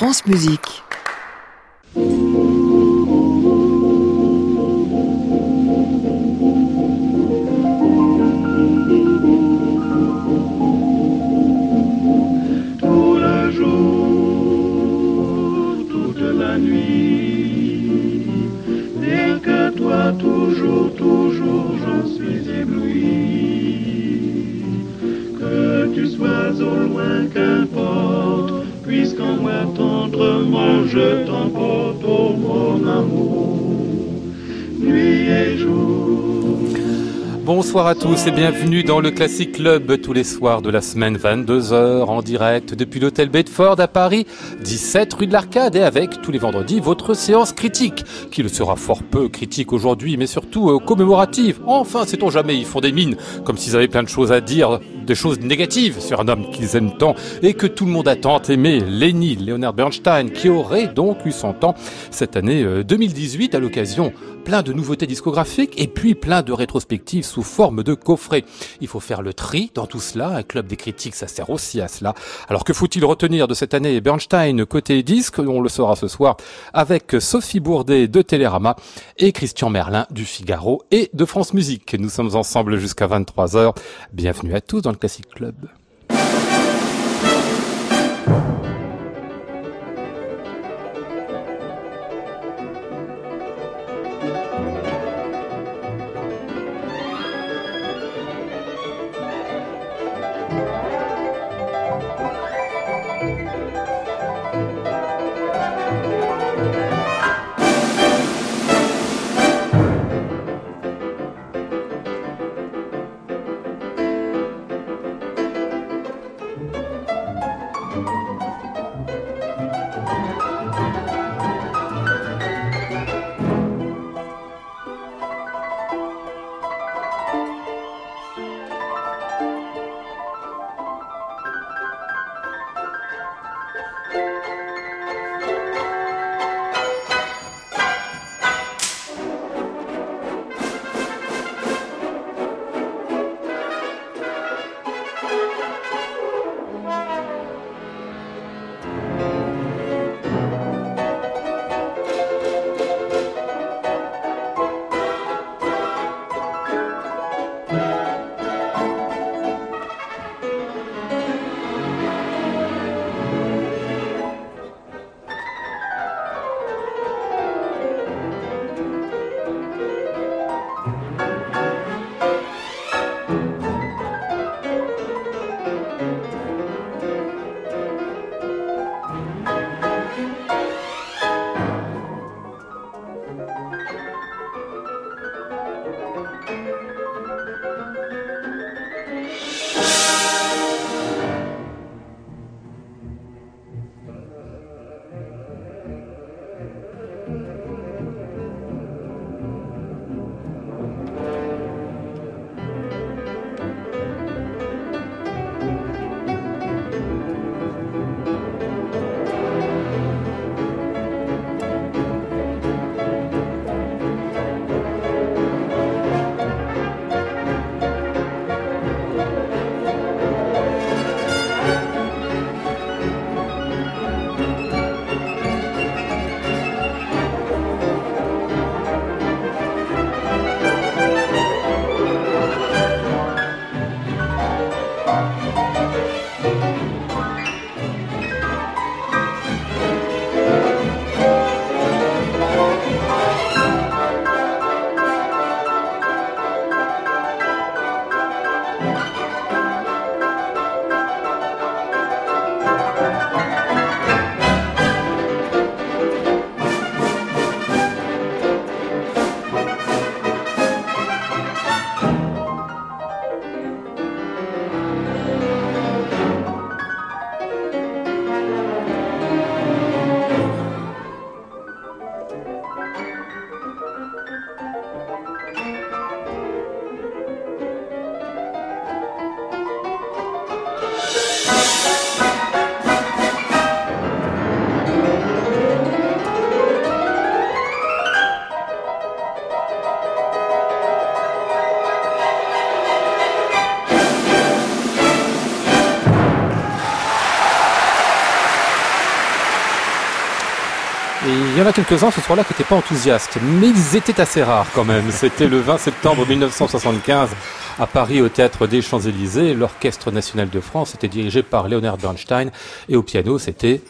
France Musique. Bonsoir à tous et bienvenue dans le Classic Club tous les soirs de la semaine 22h en direct depuis l'hôtel Bedford à Paris, 17 rue de l'Arcade et avec tous les vendredis votre séance critique qui le sera fort peu critique aujourd'hui mais surtout euh, commémorative. Enfin, sait-on jamais, ils font des mines comme s'ils avaient plein de choses à dire, des choses négatives sur un homme qu'ils aiment tant et que tout le monde a tant aimé, Lenny Leonard Bernstein qui aurait donc eu 100 ans cette année euh, 2018 à l'occasion plein de nouveautés discographiques et puis plein de rétrospectives sous forme de coffret. Il faut faire le tri dans tout cela. Un club des critiques, ça sert aussi à cela. Alors que faut-il retenir de cette année Bernstein côté disque On le saura ce soir avec Sophie Bourdet de Télérama et Christian Merlin du Figaro et de France Musique. Nous sommes ensemble jusqu'à 23h. Bienvenue à tous dans le Classic Club. Quelques-uns ce soir-là qui n'étaient pas enthousiastes, mais ils étaient assez rares quand même. C'était le 20 septembre 1975 à Paris au théâtre des Champs-Élysées. L'Orchestre national de France était dirigé par Leonard Bernstein et au piano c'était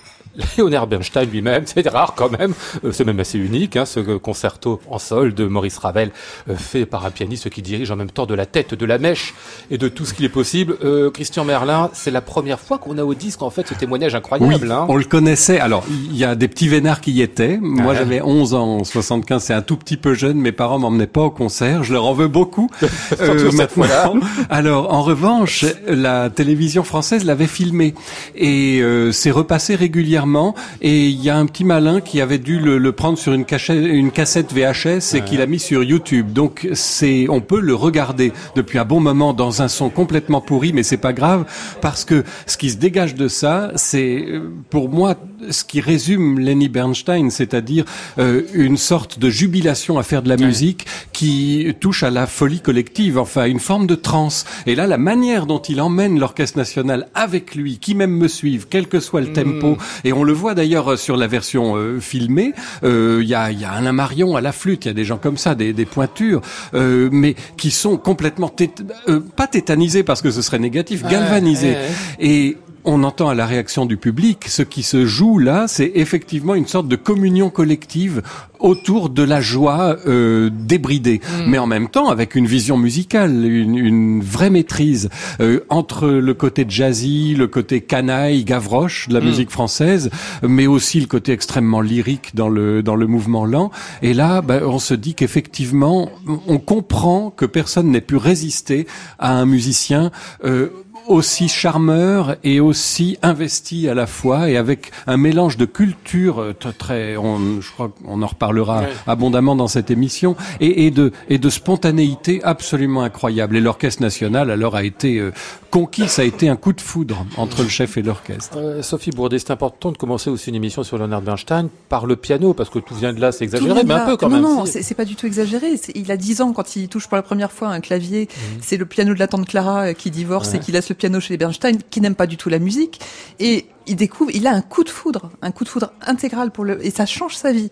Léonard Bernstein lui-même, c'est rare quand même, euh, c'est même assez unique, hein, ce concerto en sol de Maurice Ravel, euh, fait par un pianiste qui dirige en même temps de la tête, de la mèche et de tout ce qu'il est possible. Euh, Christian Merlin, c'est la première fois qu'on a au disque en fait ce témoignage incroyable. Oui, hein. On le connaissait, alors il y a des petits vénards qui y étaient, moi j'avais 11 ans en 75, c'est un tout petit peu jeune, mes parents m'emmenaient pas au concert, je leur en veux beaucoup. euh, maintenant. alors en revanche, la télévision française l'avait filmé et c'est repassé régulièrement et il y a un petit malin qui avait dû le, prendre sur une, cassette VHS et qui l'a mis sur YouTube. Donc c'est, on peut le regarder depuis un bon moment dans un son complètement pourri, mais c'est pas grave parce que ce qui se dégage de ça, c'est pour moi ce qui résume Lenny Bernstein, c'est-à-dire euh, une sorte de jubilation à faire de la musique qui touche à la folie collective, enfin une forme de transe. Et là, la manière dont il emmène l'orchestre national avec lui, qui même me suivent, quel que soit le mm. tempo, et on le voit d'ailleurs sur la version euh, filmée, euh, il y, a, y a Alain Marion à la flûte, il y a des gens comme ça, des, des pointures, mais qui sont complètement pas tétanisés parce que ce serait négatif, galvanisés. Et on entend à la réaction du public, ce qui se joue là, c'est effectivement une sorte de communion collective autour de la joie euh, débridée, mm. mais en même temps avec une vision musicale, une, vraie maîtrise euh, entre le côté jazzy, le côté canaille, Gavroche de la mm. musique française, mais aussi le côté extrêmement lyrique dans le dans le mouvement lent. Et là, bah, on se dit qu'effectivement, on comprend que personne n'ait pu résister à un musicien. Euh, aussi charmeur et aussi investi à la fois et avec un mélange de culture euh, très, on, je crois qu'on en reparlera abondamment dans cette émission et, et, de et de spontanéité absolument incroyable. Et l'orchestre national alors a été euh, conquis, ça a été un coup de foudre entre le chef et l'orchestre. Euh, Sophie Bourdet, c'est important de commencer aussi une émission sur Leonard Bernstein par le piano parce que tout vient de là, c'est exagéré, mais un peu quand non, même. Non, non, c'est pas du tout exagéré. Il a 10 ans quand il touche pour la première fois un clavier. Mhm. C'est le piano de la tante Clara qui divorce et qui laisse le piano chez les Bernstein, qui n'aime pas du tout la musique, et il découvre, il a un coup de foudre, un coup de foudre intégral pour le, et ça change sa vie.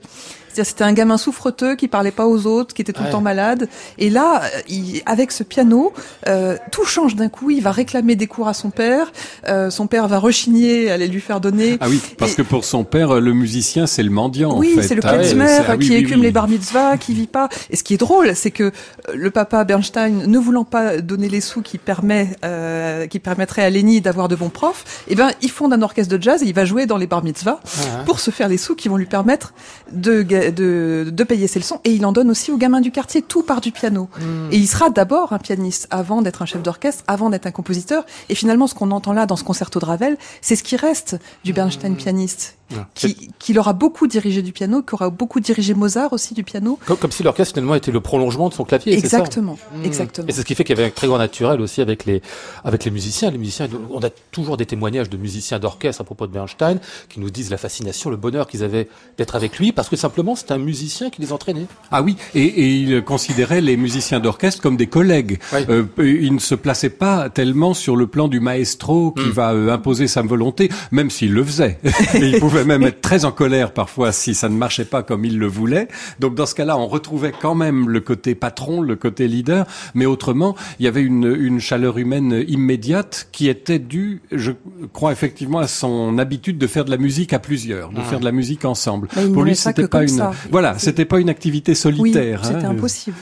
C'était un gamin souffreteux qui parlait pas aux autres, qui était tout le temps malade. Et là, il, avec ce piano, euh, tout change d'un coup. Il va réclamer des cours à son père. Euh, son père va rechigner, aller lui faire donner. Ah oui, parce que pour son père, le musicien, c'est le mendiant. Oui, en fait. c'est le klezmer ah, qui écume les bar mitzvahs, qui vit pas. Et ce qui est drôle, c'est que euh, le papa Bernstein, ne voulant pas donner les sous qui permet, euh, qui permettraient à Lenny d'avoir de bons profs, eh ben, il fonde un orchestre de jazz et il va jouer dans les bar mitzvahs ah. pour se faire les sous qui vont lui permettre de de, de, payer ses leçons et il en donne aussi aux gamins du quartier. Tout part du piano. Hmm. Et il sera d'abord un pianiste avant d'être un chef d'orchestre, avant d'être un compositeur. Et finalement, ce qu'on entend là dans ce concerto de Ravel, c'est ce qui reste du Bernstein hmm. pianiste. Qui, qui l'aura beaucoup dirigé du piano, qui aura beaucoup dirigé Mozart aussi du piano. Comme, comme si l'orchestre finalement était le prolongement de son clavier. Exactement, ça hmm. exactement. Et c'est ce qui fait qu'il y avait un très grand naturel aussi avec les avec les musiciens. Les musiciens, on a toujours des témoignages de musiciens d'orchestre à propos de Bernstein qui nous disent la fascination, le bonheur qu'ils avaient d'être avec lui, parce que simplement c'est un musiciens qui les entraînaient. Ah oui, et, et il considérait les musiciens d'orchestre comme des collègues. Euh, il ne se plaçait pas tellement sur le plan du maestro qui hmm. va euh, imposer sa volonté, même s'il le faisait. il pouvait même être très en colère parfois si ça ne marchait pas comme il le voulait. Donc dans ce cas-là, on retrouvait quand même le côté patron, le côté leader, mais autrement, il y avait une, une chaleur humaine immédiate qui était due, je crois effectivement, à son habitude de faire de la musique à plusieurs, de ah. faire de la musique ensemble. Pour lui, c'était pas une. Voilà, c'était pas une activité solitaire. Oui, c'était hein. impossible.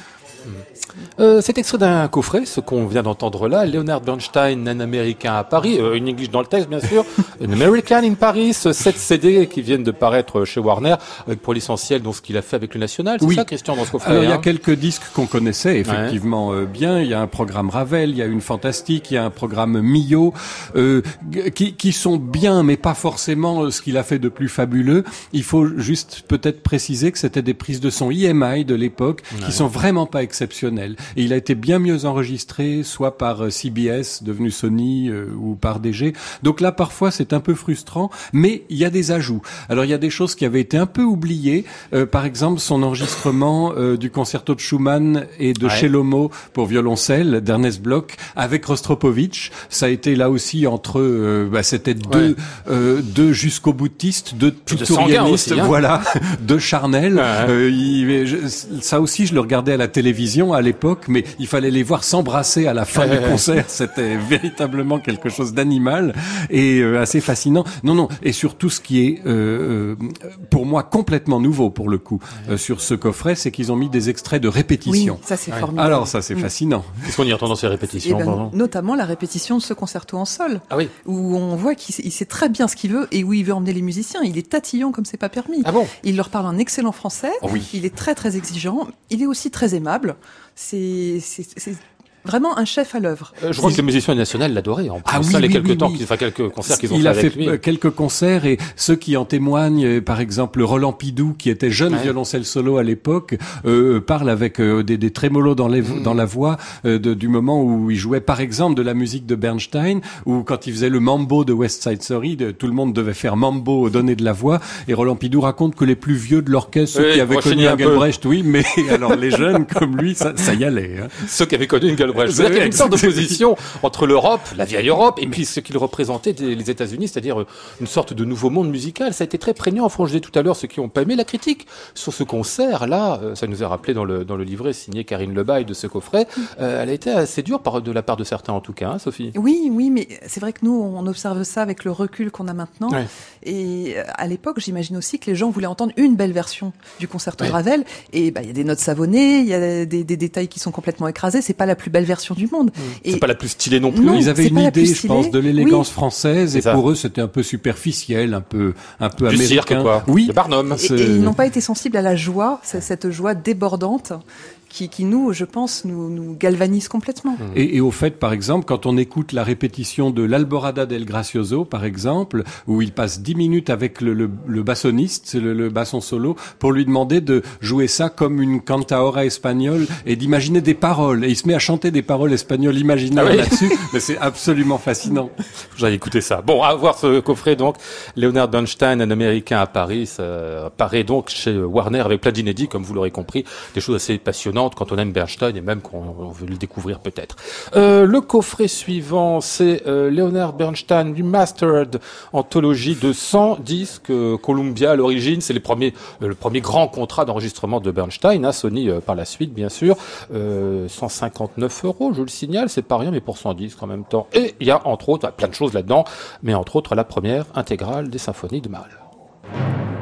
Euh, c'est extrait d'un coffret, ce qu'on vient d'entendre là, Leonard Bernstein, un Américain à Paris, euh, une English dans le texte bien sûr, un American in Paris, 7 CD qui viennent de paraître chez Warner, avec pour l'essentiel donc ce qu'il a fait avec le National, c'est ça Christian dans ce coffret Alors il y a hein quelques disques qu'on connaissait effectivement euh, bien, il y a un programme Ravel, il y a une Fantastique, il y a un programme Mio, euh, qui, qui sont bien mais pas forcément ce qu'il a fait de plus fabuleux. Il faut juste peut-être préciser que c'était des prises de son IMI de l'époque qui sont vraiment pas exceptionnelles et il a été bien mieux enregistré, soit par euh, CBS, devenu Sony, euh, ou par DG. Donc là, parfois, c'est un peu frustrant, mais il y a des ajouts. Alors, il y a des choses qui avaient été un peu oubliées. Euh, par exemple, son enregistrement du concerto de Schumann et de ouais. pour violoncelle d'Ernest Bloch avec Rostropovitch. Ça a été là aussi entre, bah, c'était deux, deux jusqu'au boutistes, deux tutorialistes, hein. voilà, deux charnels. ça aussi, je le regardais à la télévision à l'époque, mais il fallait les voir s'embrasser à la fin du concert. C'était véritablement quelque chose d'animal et euh, assez fascinant. Non, non, et surtout ce qui est euh, euh, pour moi complètement nouveau pour le coup sur ce coffret, c'est qu'ils ont mis des extraits de répétition. Oui, ça c'est formidable. Alors ça c'est mm. fascinant. Qu'est-ce qu'on y entend dans ces répétitions eh ben, Notamment la répétition de ce concerto en sol, ah oui. où on voit qu'il sait très bien ce qu'il veut et où il veut emmener les musiciens. Il est tatillon comme c'est pas permis. Ah bon il leur parle en excellent français. Oh oui. Il est très très exigeant. Il est aussi très aimable. C'est vraiment un chef à l'œuvre. Euh, je crois que les musiciens nationaux l'adoraient. En ah oui, ça, les quelques temps, enfin quelques concerts qu'ils ont il fait. Il a fait quelques concerts et ceux qui en témoignent, euh, par exemple Roland Pidou, qui était jeune violoncelle solo à l'époque, euh, parle avec euh, des, des trémolos dans, les, mm. dans la voix de, du moment où il jouait, par exemple, de la musique de Bernstein, ou quand il faisait le mambo de West Side Story, de, tout le monde devait faire mambo, donner de la voix. Et Roland Pidou raconte que les plus vieux de l'orchestre, ceux qui avaient connu Engelbrecht, oui, mais alors les jeunes comme lui, ça, ça y allait. Hein. Ceux qui avaient connu Engelbrecht. C'est une sorte opposition entre l'Europe, la vieille Europe, et puis ce qu'il représentait les États-Unis, c'est-à-dire euh, une sorte de nouveau monde musical. Ça a été très prégnant. Enfin, je disais tout à l'heure, ceux qui n'ont pas aimé la critique sur ce concert-là, euh, ça nous a rappelé dans le, dans le livret signé Karine Lebaille de ce coffret, euh, elle a été assez dure par, de la part de certains en tout cas, hein, Sophie? Oui, oui, mais c'est vrai que nous, on observe ça avec le recul qu'on a maintenant. Et à l'époque, j'imagine aussi que les gens voulaient entendre une belle version du concerto de Ravel. Et bah, il y a des notes savonnées, il y a des, des, détails qui sont complètement écrasés. C'est pas la plus belle version du monde. C'est pas la plus stylée non plus. ils avaient une idée, je pense, de l'élégance française, et pour eux, c'était un peu superficiel, un peu, un peu du américain. Cirque, quoi. Oui. Barnum. Et, et ils n'ont pas été sensibles à la joie, cette joie débordante qui, qui, nous, je pense, nous, nous galvanise complètement. Et, et, au fait, par exemple, quand on écoute la répétition de l'Alborada del Gracioso, par exemple, où il passe dix minutes avec le, le, le bassoniste, le, le, basson solo, pour lui demander de jouer ça comme une cantaora espagnole et d'imaginer des paroles. Et il se met à chanter des paroles espagnoles imaginaires ah là-dessus. Mais c'est absolument fascinant. J'ai écouté ça. Bon, à voir ce coffret, donc. Leonard Bernstein, un Américain à Paris, ça apparaît donc chez Warner avec plein d'inédits, comme vous l'aurez compris, des choses assez passionnantes quand on aime Bernstein et même qu'on veut le découvrir peut-être. Euh, le coffret suivant, c'est euh, Leonard Bernstein Remastered, anthologie de 100 disques euh, Columbia à l'origine. C'est les le premier grand contrat d'enregistrement de Bernstein, Sony par la suite bien sûr. 159 euros, je le signale, c'est pas rien, mais pour 100 disques en même temps. Et il y a entre autres plein de choses là-dedans, mais entre autres la première intégrale des symphonies de Mahler.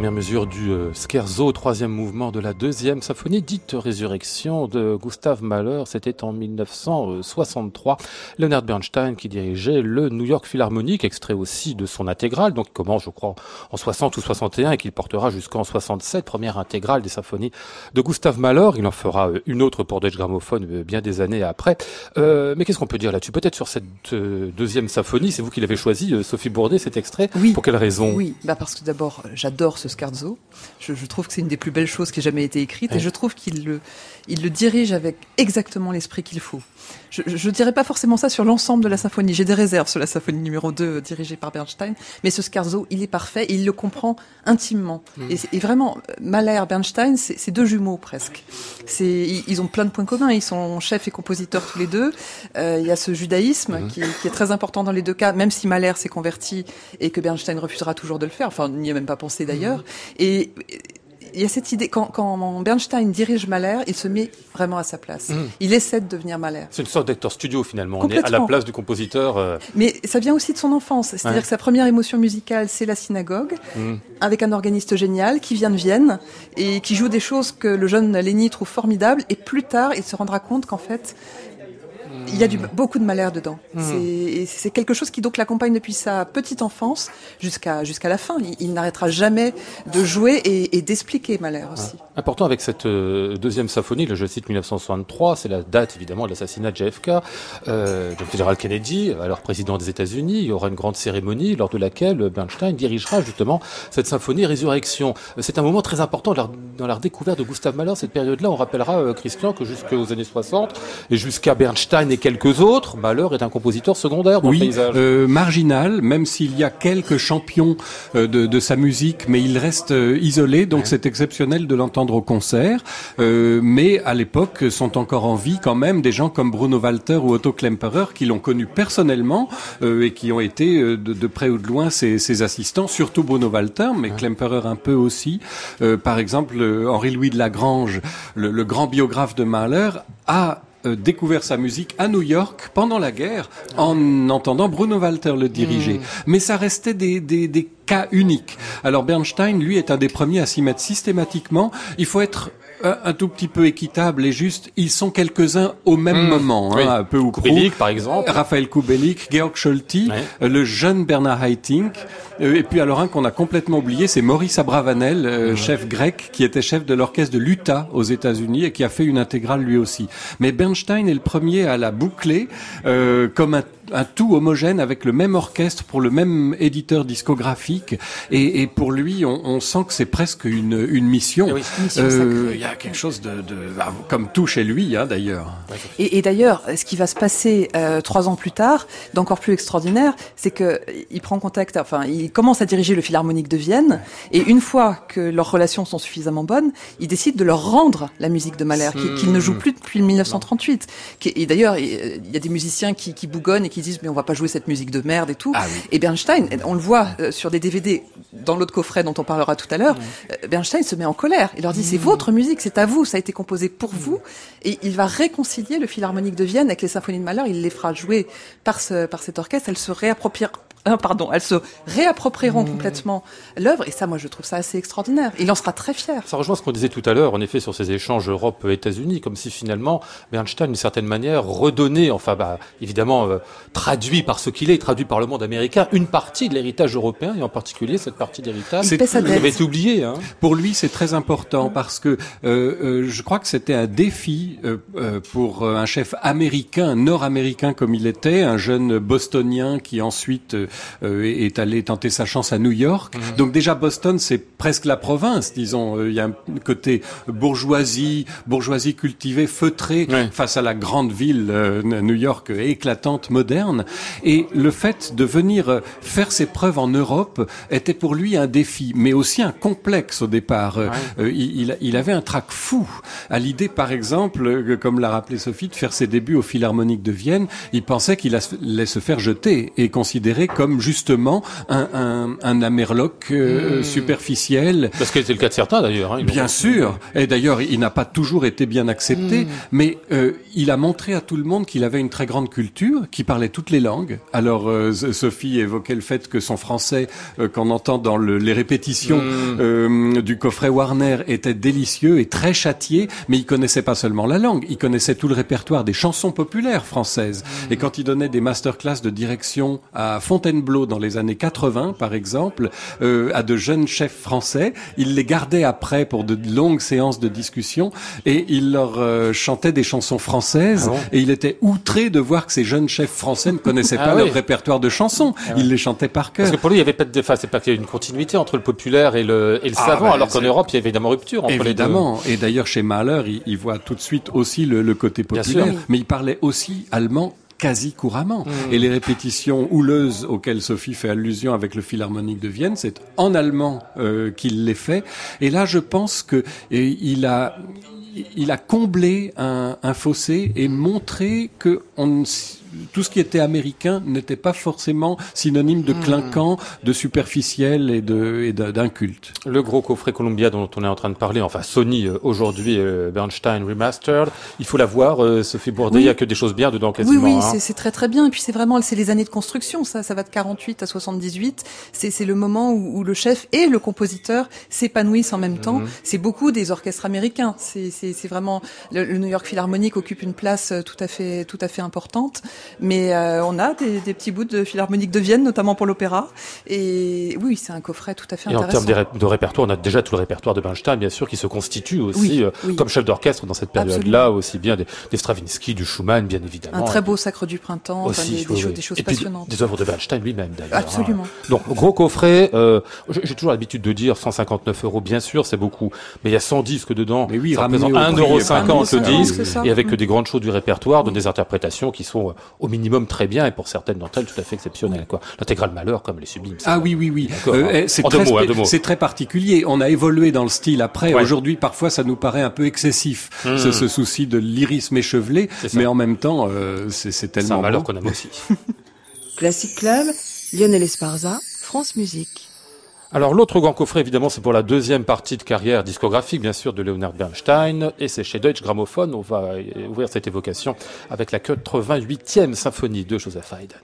Première mesure du euh, Scherzo, troisième mouvement de la deuxième symphonie dite Résurrection de Gustav Mahler. C'était en 1963. Leonard Bernstein qui dirigeait le New York Philharmonic, extrait aussi de son intégrale, donc commence je crois en 60 ou 61 et qu'il portera jusqu'en 67, première intégrale des symphonies de Gustav Mahler. Il en fera euh, une autre pour Deutsche Grammophon euh, bien des années après. Euh, mais qu'est-ce qu'on peut dire là-dessus? Peut-être sur cette deuxième symphonie, c'est vous qui l'avez choisi, Sophie Bourdet, cet extrait? Oui. Pour quelle raison? Oui, bah parce que d'abord, j'adore ce scherzo. Je, je, trouve que c'est une des plus belles choses qui ait jamais été écrite, et je trouve qu'il le, il le dirige avec exactement l'esprit qu'il faut. Je, je dirais pas forcément ça sur l'ensemble de la symphonie. J'ai des réserves sur la symphonie numéro 2 euh, dirigée par Bernstein, mais ce scherzo, il est parfait, et il le comprend intimement. Mm. Et, et, vraiment, Mahler, Bernstein, c'est deux jumeaux presque. C'est, ils ont plein de points communs. Ils sont chefs et compositeurs tous les deux. Euh, il y a ce judaïsme mm. qui, qui, est très important dans les deux cas, même si Mahler s'est converti et que Bernstein refusera toujours de le faire. Enfin, n'y a même pas pensé d'ailleurs. Mm. Et y a cette idée, quand, quand, Bernstein dirige Mahler, il se met vraiment à sa place. Mmh. Il essaie de devenir Mahler. C'est une sorte d'acteur studio finalement. On est à la place du compositeur. Euh... Mais ça vient aussi de son enfance. C'est-à-dire ouais. que sa première émotion musicale, c'est la synagogue, mmh. avec un organiste génial qui vient de Vienne et qui joue des choses que le jeune Lenny trouve formidables. Et plus tard, il se rendra compte qu'en fait, il y a du, beaucoup de malheur dedans. Mmh. C'est quelque chose qui donc l'accompagne depuis sa petite enfance jusqu'à jusqu'à la fin. Il, il n'arrêtera jamais de jouer et, et d'expliquer malheur aussi. Ouais. Important avec cette euh, deuxième symphonie, le je cite 1963, c'est la date évidemment de l'assassinat de JFK, euh, de Fitzgerald Kennedy, alors président des États-Unis. Il y aura une grande cérémonie lors de laquelle Bernstein dirigera justement cette symphonie Résurrection. C'est un moment très important dans la, redécouverte de Gustav Mahler. Cette période-là, on rappellera euh, Christian que jusqu'aux années 60 et jusqu'à Bernstein et quelques autres, Mahler est un compositeur secondaire dans oui, le paysage. Euh, marginal, même s'il y a quelques champions euh, de, de, sa musique, mais il reste euh, isolé, donc ouais. c'est exceptionnel de l'entendre au concert. Euh, mais à l'époque, sont encore en vie quand même des gens comme Bruno Walter ou Otto Klemperer qui l'ont connu personnellement euh, et qui ont été de, de, près ou de loin ses, ses, assistants, surtout Bruno Walter, mais ouais. Klemperer un peu aussi. par exemple, Henri-Louis de Lagrange, le, le grand biographe de Mahler, a euh, découvert sa musique à New York pendant la guerre en entendant Bruno Walter le diriger. Mmh. Mais ça restait des, des, des cas uniques. Alors Bernstein, lui, est un des premiers à s'y mettre systématiquement. Il faut être un, un, tout petit peu équitable et juste. Ils sont quelques-uns au même mmh. moment, oui. hein, un peu ou Kubelik, par exemple. Raphaël Kubelik, Georg Scholti, ouais. le jeune Bernard Haitink. Euh, et puis alors un qu'on a complètement oublié, c'est Maurice Abravanel, euh, chef grec, qui était chef de l'orchestre de l'Utah aux États-Unis et qui a fait une intégrale lui aussi. Mais Bernstein est le premier à la boucler euh, comme un un tout homogène avec le même orchestre pour le même éditeur discographique et, et pour lui on, on sent que c'est presque une, une mission. Eh euh, a quelque chose de, de comme tout chez lui hein, d'ailleurs. Et, et d'ailleurs ce qui va se passer euh, trois ans plus tard, d'encore plus extraordinaire, c'est que il prend contact, enfin il commence à diriger le Philharmonique de Vienne et une fois que leurs relations sont suffisamment bonnes, il décide de leur rendre la musique de Mahler qu'il qu ne joue plus depuis 1938. Et d'ailleurs il y a des musiciens qui, qui bougonnent et qui disent mais on va pas jouer cette musique de merde et tout. Ah oui. Et Bernstein, on le voit euh, sur des DVD dans l'autre coffret dont on parlera tout à l'heure, mmh. Bernstein se met en colère. Il leur dit c'est votre musique, c'est à vous, ça a été composé pour vous. Et il va réconcilier le Philharmonique de Vienne avec les symphonies de Mahler. Il les fera jouer par ce par cet orchestre. Elle se réappropriera euh, pardon, elles se réapproprieront mmh. complètement l'œuvre, et ça, moi, je trouve ça assez extraordinaire. Il en sera très fier. Ça rejoint ce qu'on disait tout à l'heure, en effet, sur ces échanges Europe-États-Unis, comme si finalement Bernstein, d'une certaine manière, redonnait, enfin, bah, évidemment, euh, traduit par ce qu'il est, traduit par le monde américain, une partie de l'héritage européen, et en particulier cette partie d'héritage qui avait été oubliée. Hein. Pour lui, c'est très important mmh. parce que euh, euh, je crois que c'était un défi euh, euh pour un chef américain, nord-américain comme il était, un jeune bostonien qui ensuite euh, est allé tenter sa chance à New York. Mmh. Donc déjà Boston, c'est presque la province, disons. Euh, il y a un côté bourgeoisie, bourgeoisie cultivée, feutrée face à la grande ville euh, New York éclatante, moderne. Et le fait de venir faire ses preuves en Europe était pour lui un défi, mais aussi un complexe au départ. Euh, il, avait un trac fou à l'idée, par exemple, comme l'a rappelé Sophie, de faire ses débuts au Philharmonique de Vienne. Il pensait qu'il allait se faire jeter et considéré comme comme justement un, un, un amerloc euh, Hmm. superficiel. Parce que c'est le cas de certains d'ailleurs. Hein, Bien sûr. Et d'ailleurs, il n'a pas toujours été bien accepté, mais euh, il a montré à tout le monde qu'il avait une très grande culture, qu'il parlait toutes les langues. Alors, euh, Sophie évoquait le fait que son français, euh, qu'on entend dans le- les répétitions euh, du coffret Warner, était délicieux et très châtié, mais il connaissait pas seulement la langue, il connaissait tout le répertoire des chansons populaires françaises. Et quand il donnait des masterclass de direction à Fontainebleau dans les années 80, par exemple, euh, à de jeunes chefs français, il les gardait après pour de longues séances de discussion et il leur euh, chantait des chansons françaises Ah bon et il était outré de voir que ces jeunes chefs français ne connaissaient Ah pas oui. leur répertoire de chansons. Ils les chantaient par cœur. Parce que pour lui, il y avait pas de, enfin, c'est pas qu'il y a une continuité entre le populaire et le, et le Ah, savant, bah, alors qu'en Europe, il y a évidemment rupture entre Évidemment. Et d'ailleurs, chez Mahler, il, il voit tout de suite aussi le, le côté Bien populaire. sûr. Mais il parlait aussi allemand quasi couramment. Et les répétitions houleuses auxquelles Sophie fait allusion avec le Philharmonique de Vienne, c'est en allemand euh, qu'il les fait. Et là, je pense que et il a il a comblé un, un fossé et montré que on tout ce qui était américain n'était pas forcément synonyme Hmm. de clinquant, de superficiel et de et d'un d'un culte. de le gros coffret Columbia dont on est en train de parler, enfin Sony euh, aujourd'hui, euh, Bernstein Remastered. Il faut la voir, euh, Sophie Bourdet, Oui. il y a que des choses bien dedans Oui, quasiment. oui, hein. c'est- très très bien. Et puis c'est vraiment, c'est les années de construction. Ça, ça va de 48 à 78. C'est c'est le moment où, où le chef et le compositeur s'épanouissent en même temps. C'est beaucoup des orchestres américains. C'est vraiment le, le New York Philharmonic occupe une place euh, tout à fait tout à fait importante. Mais euh, on a des, des petits bouts de Philharmonique de Vienne, notamment pour l'opéra. Et oui, c'est un coffret tout à fait Et en intéressant. termes de, ré- de répertoire, on a déjà tout le répertoire de Bernstein, bien sûr, qui se constitue aussi Oui, euh, oui. comme chef d'orchestre dans cette période-là, aussi bien des, des Stravinsky, du Schumann, bien évidemment. un très beau Sacre du printemps, aussi, des, des oui, choses, oui. des choses Et puis passionnantes. des œuvres de Bernstein lui-même, d'ailleurs. Absolument. hein. Donc, gros coffret, euh, j'ai j'ai toujours l'habitude de dire 159 euros, bien sûr, c'est beaucoup, mais il y a 100 disques dedans. Mais oui, ça représente au prix, 1,50€ le 1,50, disque, et avec Mm. des grandes choses du répertoire, dont des interprétations qui sont euh, au minimum très bien, et pour certaines d'entre elles, tout à fait exceptionnelles, quoi. L'intégrale malheur, comme les sublimes. Ah oui, oui, oui. Euh, hein. eh, c'est très, mots, hein, c'est très particulier. On a évolué dans le style après. Ouais. Aujourd'hui, parfois, ça nous paraît un peu excessif, Hmm. ce, ce souci de lyrisme échevelé. Mais en même temps, euh, c'est c'est C'est tellement un malheur qu'on aime aussi. Classic Club, Lionel Esparza, France Musique. Alors l'autre grand coffret, évidemment, c'est pour la deuxième partie de carrière discographique, bien sûr, de Leonard Bernstein, et c'est chez Deutsche Grammophon, on va euh, ouvrir cette évocation avec la 88e symphonie de Joseph Haydn.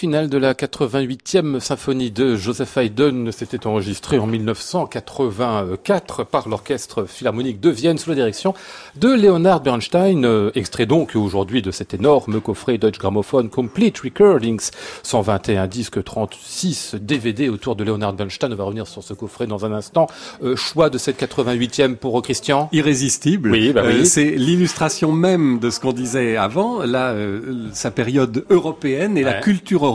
Final de la 88e symphonie de Joseph Haydn s'était enregistré en 1984 par l'Orchestre Philharmonique de Vienne sous la direction de Leonard Bernstein, euh, extrait donc aujourd'hui de cet énorme coffret Deutsche Grammophon Complete Recordings, 121 disques, 36 DVD autour de Leonard Bernstein. On va revenir sur ce coffret dans un instant. Euh, choix de cette 88e pour Christian Irrésistible. Oui, bah oui. Euh, c'est l'illustration même de ce qu'on disait avant, là, euh, sa période européenne et la culture européenne.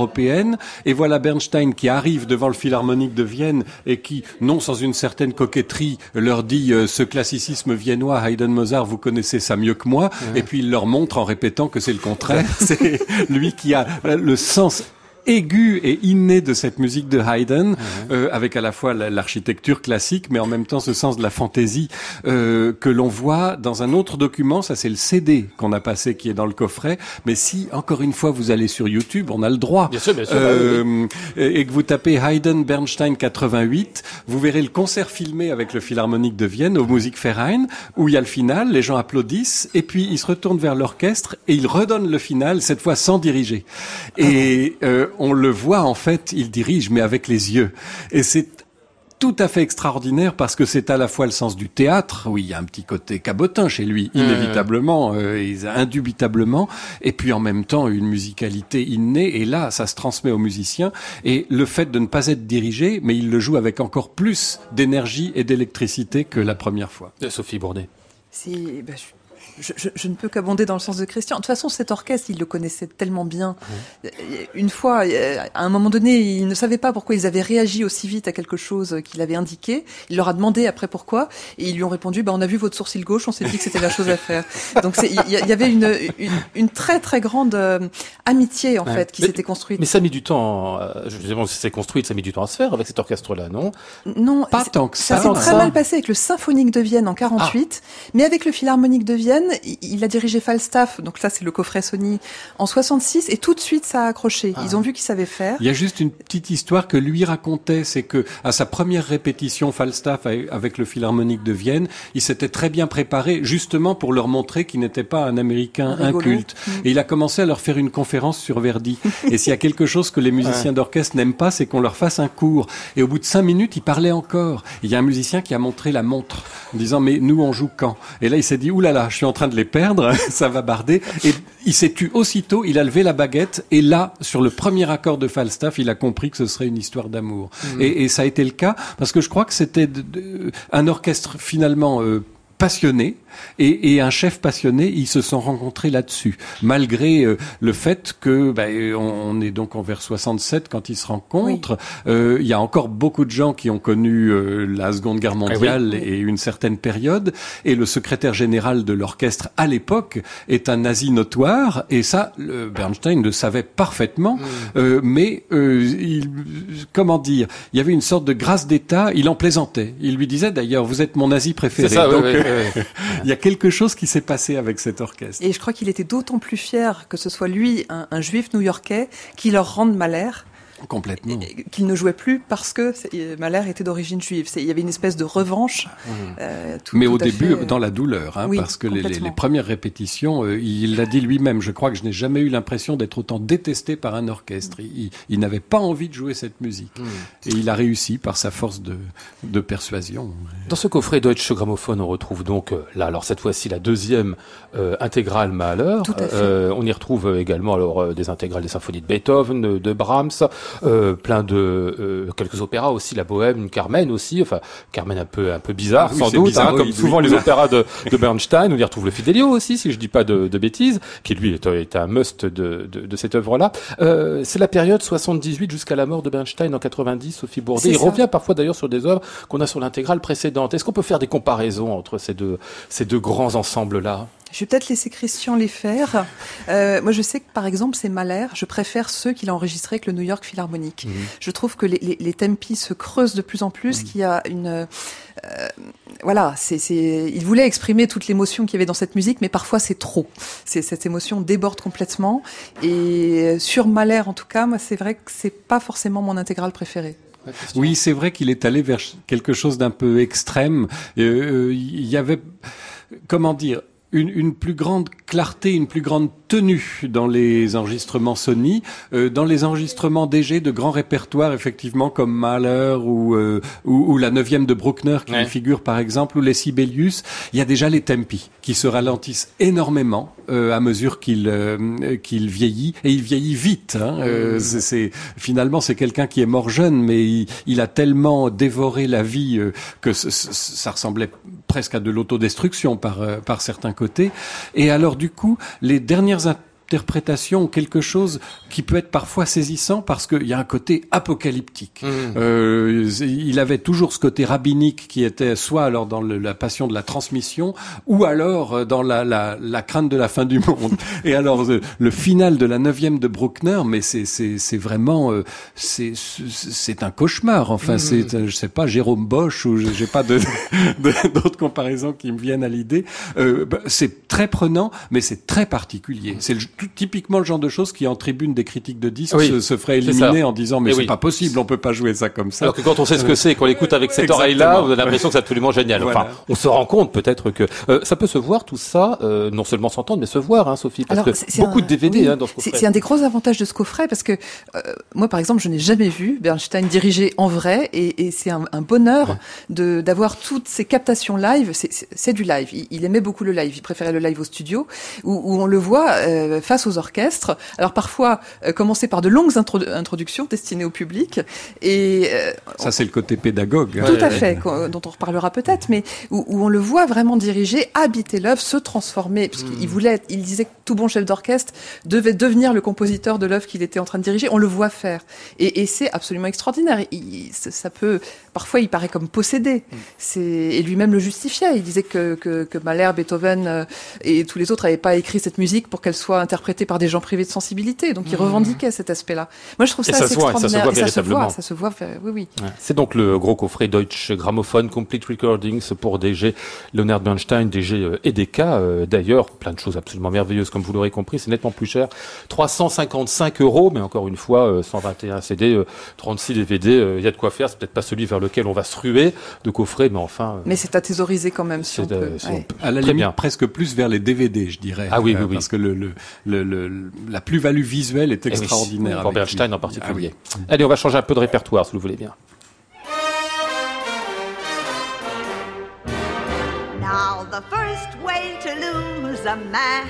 Et voilà Bernstein qui arrive devant le Philharmonique de Vienne et qui, non sans une certaine coquetterie, leur dit euh, ce classicisme viennois, Haydn, Mozart, vous connaissez ça mieux que moi. Et puis il leur montre en répétant que c'est le contraire. c'est lui qui a le sens aigu et inné de cette musique de Haydn, euh, avec à la fois la- l'architecture classique, mais en même temps ce sens de la fantaisie euh, que l'on voit dans un autre document. Ça, c'est le CD qu'on a passé, qui est dans le coffret. Mais si, encore une fois, vous allez sur YouTube, on a le droit. Bien sûr, bien sûr, oui, Euh, et que vous tapez Haydn Bernstein 88, vous verrez le concert filmé avec le Philharmonique de Vienne au Musikverein, où il y a le final, les gens applaudissent, et puis ils se retournent vers l'orchestre et ils redonnent le final, cette fois sans diriger. Et euh, on le voit en fait, il dirige, mais avec les yeux. Et c'est tout à fait extraordinaire parce que c'est à la fois le sens du théâtre, oui, il y a un petit côté cabotin chez lui, inévitablement, euh, indubitablement, et puis en même temps une musicalité innée, et là, ça se transmet aux musiciens, et le fait de ne pas être dirigé, mais il le joue avec encore plus d'énergie et d'électricité que la première fois. Sophie ben, je, je- je- je ne peux qu'abonder dans le sens de Christian. De toute façon, cet orchestre, il le connaissait tellement bien. Une fois, euh, à un moment donné, il ne savait pas pourquoi ils avaient réagi aussi vite à quelque chose qu'il avait indiqué. Il leur a demandé après pourquoi, et ils lui ont répondu, bah, on a vu votre sourcil gauche, on s'est dit que c'était la chose à faire. Donc, il y, avait une, une, une très très grande euh, amitié en Ouais. fait qui s'était construite. Mais ça a mis du temps, euh, je sais pas si c'est construit, ça a mis du temps à se faire avec cet orchestre-là, non? Non, Pas tant que Ça ça. s'est très ça. mal passé avec le Symphonique de Vienne en 48, mais avec le Philharmonique de Vienne, il, il a dirigé Falstaff, donc là c'est le coffret Sony, en 66, et tout de suite ça a accroché. Ils ont vu qu'il savait faire. Il y a juste une petite histoire que lui racontait, c'est que à sa première répétition Falstaff avec- le Philharmonique de Vienne, il s'était très bien préparé justement pour leur montrer qu'il n'était pas un Américain Rigolo. inculte. Et il a commencé à leur faire une conférence sur Verdi. Et s'il y a quelque chose que les musiciens d'orchestre n'aiment pas, c'est qu'on leur fasse un cours. Et au bout de cinq minutes, il parlait encore. Il y a un musicien qui a montré la montre en disant mais nous on joue quand? Et là il s'est dit oulala, je suis en train de les perdre, ça va barder. Et il s'est tu aussitôt, il a levé la baguette et là, sur le premier accord de Falstaff, il a compris que ce serait une histoire d'amour. Et, et ça a été le cas parce que je crois que c'était un orchestre finalement euh, passionné et, et un chef passionné, ils se sont rencontrés là-dessus, malgré euh, le fait que ben, on, on est donc en vers 67 quand ils se rencontrent. Euh, Il y a encore beaucoup de gens qui ont connu euh, la Seconde Guerre mondiale et une certaine période, et le secrétaire général de l'orchestre à l'époque est un nazi notoire, et ça, Bernstein le savait parfaitement, euh, mais euh, il, comment dire, il y avait une sorte de grâce d'État, il en plaisantait. Il lui disait d'ailleurs, vous êtes mon nazi préféré. Ça, Donc. il y a quelque chose qui s'est passé avec cet orchestre. Et je crois qu'il était d'autant plus fier que ce soit lui, un, juif new-yorkais, qui leur rende Mahler, Complètement. qu'il ne jouait plus parce que euh, Mahler était d'origine juive. Il y avait une espèce de revanche. euh, tout- Mais tout au début, fait, euh, dans la douleur, hein, oui, parce que les, les- complètement. les premières répétitions, euh, il l'a dit lui-même, je crois que je n'ai jamais eu l'impression d'être autant détesté par un orchestre. Il, il- il n'avait pas envie de jouer cette musique. Et il a réussi par sa force de, de persuasion. Dans ce coffret Deutsche Grammophon, on retrouve donc euh, là, alors cette fois-ci la deuxième euh, intégrale Mahler. Tout à fait. Euh, on y retrouve euh, également alors euh, des intégrales des symphonies de Beethoven, de Brahms. Euh, plein de euh, quelques opéras aussi, la Bohème, Carmen aussi, enfin Carmen un peu un peu bizarre Ah oui, sans doute, bizarre, hein, oui, comme oui. souvent les opéras de, de Bernstein. On y retrouve le Fidelio aussi, si je dis pas de, de bêtises, qui lui est, est un must de, de, de cette œuvre-là. Euh, c'est la période 78 jusqu'à la mort de Bernstein en 90, Sophie Bourdet. Il ça. revient parfois d'ailleurs sur des œuvres qu'on a sur l'intégrale précédente. Est-ce qu'on peut faire des comparaisons entre ces deux ces deux grands ensembles-là? Je vais peut-être laisser Christian les faire. Euh, moi, je sais que par exemple, c'est Mahler. Je préfère ceux qu'il a enregistrés avec le New York Philharmonic. Je trouve que les, les, les tempi se creusent de plus en plus, qu'il y a une euh, voilà, c'est, c'est, il voulait exprimer toute l'émotion qu'il y avait dans cette musique, mais parfois c'est trop. C'est, cette émotion déborde complètement. Et sur Mahler, en tout cas, moi, c'est vrai que c'est pas forcément mon intégrale préférée. Oui, c'est vrai qu'il est allé vers quelque chose d'un peu extrême. Euh, Il y avait, comment dire, une, une, plus grande clarté, une plus grande tenue dans les enregistrements Sony, euh, dans les enregistrements DG de grands répertoires, effectivement, comme Mahler ou, euh, ou, ou, la neuvième de Bruckner qui ouais. figure par exemple, ou les Sibelius, il y a déjà les tempi qui se ralentissent énormément euh, à mesure qu'il qu'il vieillit, et il vieillit vite. Hein, c'est finalement c'est quelqu'un qui est mort jeune, mais il, il a tellement dévoré la vie que ça ressemblait presque à de l'autodestruction par par certains côtés. Et alors du coup, les dernières interprétations ont quelque chose qui peut être parfois saisissant parce qu'il y a un côté apocalyptique. Mmh. Euh, il avait toujours ce côté rabbinique qui était soit alors dans le, la passion de la transmission ou alors dans la, la, la crainte de la fin du monde. Et alors le, le final de la neuvième de Bruckner, mais c'est vraiment euh, c'est un cauchemar. Enfin, mmh. c'est je sais pas Jérôme Bosch ou j'ai pas de d'autres comparaisons qui me viennent à l'idée. Euh, c'est très prenant, mais c'est très particulier. C'est typiquement le genre de choses qui en tribune des critiques de disques oui, se, se ferait éliminer en disant mais c'est oui. pas possible, on peut pas jouer ça comme ça. Alors que quand on sait ce que c'est, qu'on l'écoute avec cette oreille-là, on a l'impression que c'est absolument génial. Voilà. Enfin, on se rend compte peut-être que euh, ça peut se voir tout ça, euh, non seulement s'entendre, mais se voir, hein, Sophie, parce Alors, que beaucoup un, de DVD oui, hein, dans ce coffret. C'est un des gros avantages de ce coffret parce que euh, moi, par exemple, je n'ai jamais vu Bernstein diriger en vrai, et, et c'est un, un, bonheur ouais. de d'avoir toutes ces captations live. C'est du live. Il, il, aimait beaucoup le live. Il préférait le live au studio, où, où on le voit euh, face aux orchestres. Alors parfois euh, commencer par de longues introdu introductions destinées au public et euh, ça c'est le côté pédagogue. Tout ouais, à fait, dont on reparlera peut-être, mais où, où, on le voit vraiment diriger, habiter l'œuvre, se transformer, parce qu'il voulait, il disait que tout bon chef d'orchestre devait devenir le compositeur de l'œuvre qu'il était en train de diriger. On le voit faire, et, et c'est absolument extraordinaire. Il, ça peut, parfois, il paraît comme possédé. C'est et lui-même le justifiait. Il disait que que, que Mahler, Beethoven euh, et tous les autres n'avaient pas écrit cette musique pour qu'elle soit interprétée par des gens privés de sensibilité. Donc, il revendiquait cet aspect-là. Moi, je trouve ça, ça assez voit, extraordinaire. Ça se voit ça se voit, ça se voit, oui, oui. Ouais. C'est donc le gros coffret Deutsche Grammophon Complete Recordings pour DG Leonard Bernstein, DG euh, EDK. Euh, D'ailleurs, plein de choses absolument merveilleuses, comme vous l'aurez compris. C'est nettement plus cher. 355 euros, mais encore une fois, euh, 121 CD, 36 DVD. Il y a de quoi faire. C'est peut-être pas celui vers lequel on va se ruer de coffret, mais enfin. mais c'est à thésauriser quand même, si on peut. Si on peut. À la Très limite, bien. presque plus vers les DVD, je dirais. Ah oui, oui, oui. Parce que le, le, le, le la plus-value visuelle est extraordinaire. Oui, pour Bernstein en particulier. Ah oui. Allez, on va changer un peu de répertoire, si vous voulez bien. Now, the first way to lose a man.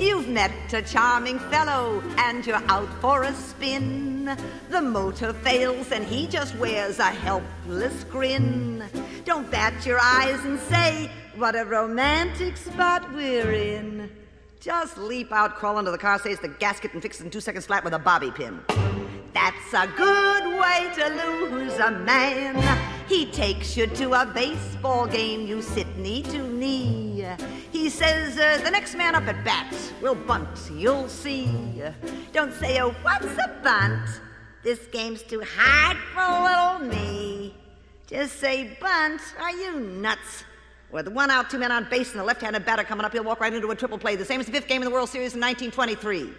You've met a charming fellow and you're out for a spin. The motor fails and he just wears a helpless grin. Don't bat your eyes and say, What a romantic spot we're in. Just leap out, crawl under the car, saves the gasket, and fix it in two seconds flat with a bobby pin. That's a good way to lose a man. He takes you to a baseball game, you sit knee to knee. He says, uh, The next man up at bat will bunt, you'll see. Don't say, Oh, what's a bunt? This game's too hard for little me. Just say, Bunt, are you nuts? With one out, two men on base, and the left-handed batter coming up, he'll walk right into a triple play, the same as the fifth game in the World Series in 1923.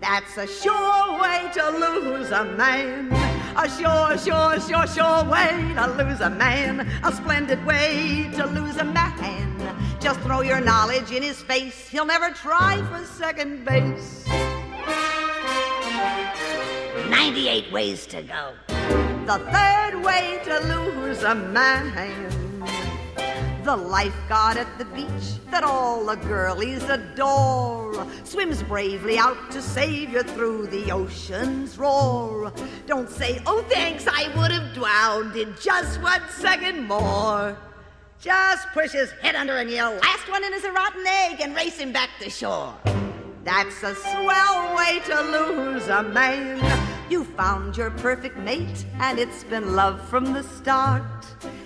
That's a sure way to lose a man. A sure, sure, sure, sure way to lose a man. A splendid way to lose a man. Just throw your knowledge in his face. He'll never try for second base. 98 ways to go. The third way to lose a man. The lifeguard at the beach that all the girlies adore swims bravely out to save you through the ocean's roar. Don't say, oh thanks, I would have drowned in just one second more. Just push his head under and yell, last one in is a rotten egg, and race him back to shore. That's a swell way to lose a man. You found your perfect mate, and it's been love from the start.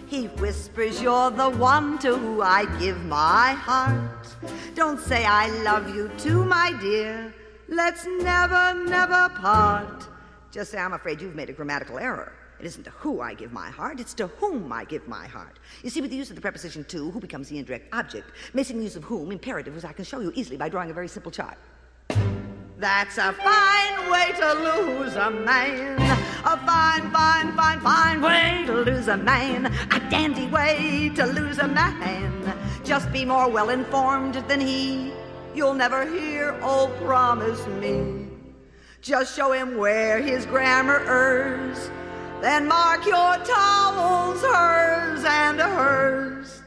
He whispers you're the one to who I give my heart. Don't say I love you too, my dear. Let's never, never part. Just say I'm afraid you've made a grammatical error. It isn't to who I give my heart, it's to whom I give my heart. You see, with the use of the preposition to, who becomes the indirect object, making use of whom imperative, as I can show you easily by drawing a very simple chart. That's a fine way to lose a man. A fine, fine, fine, fine way to lose a man. A dandy way to lose a man. Just be more well informed than he. You'll never hear, oh, promise me. Just show him where his grammar errs. Then mark your towels, hers and hers.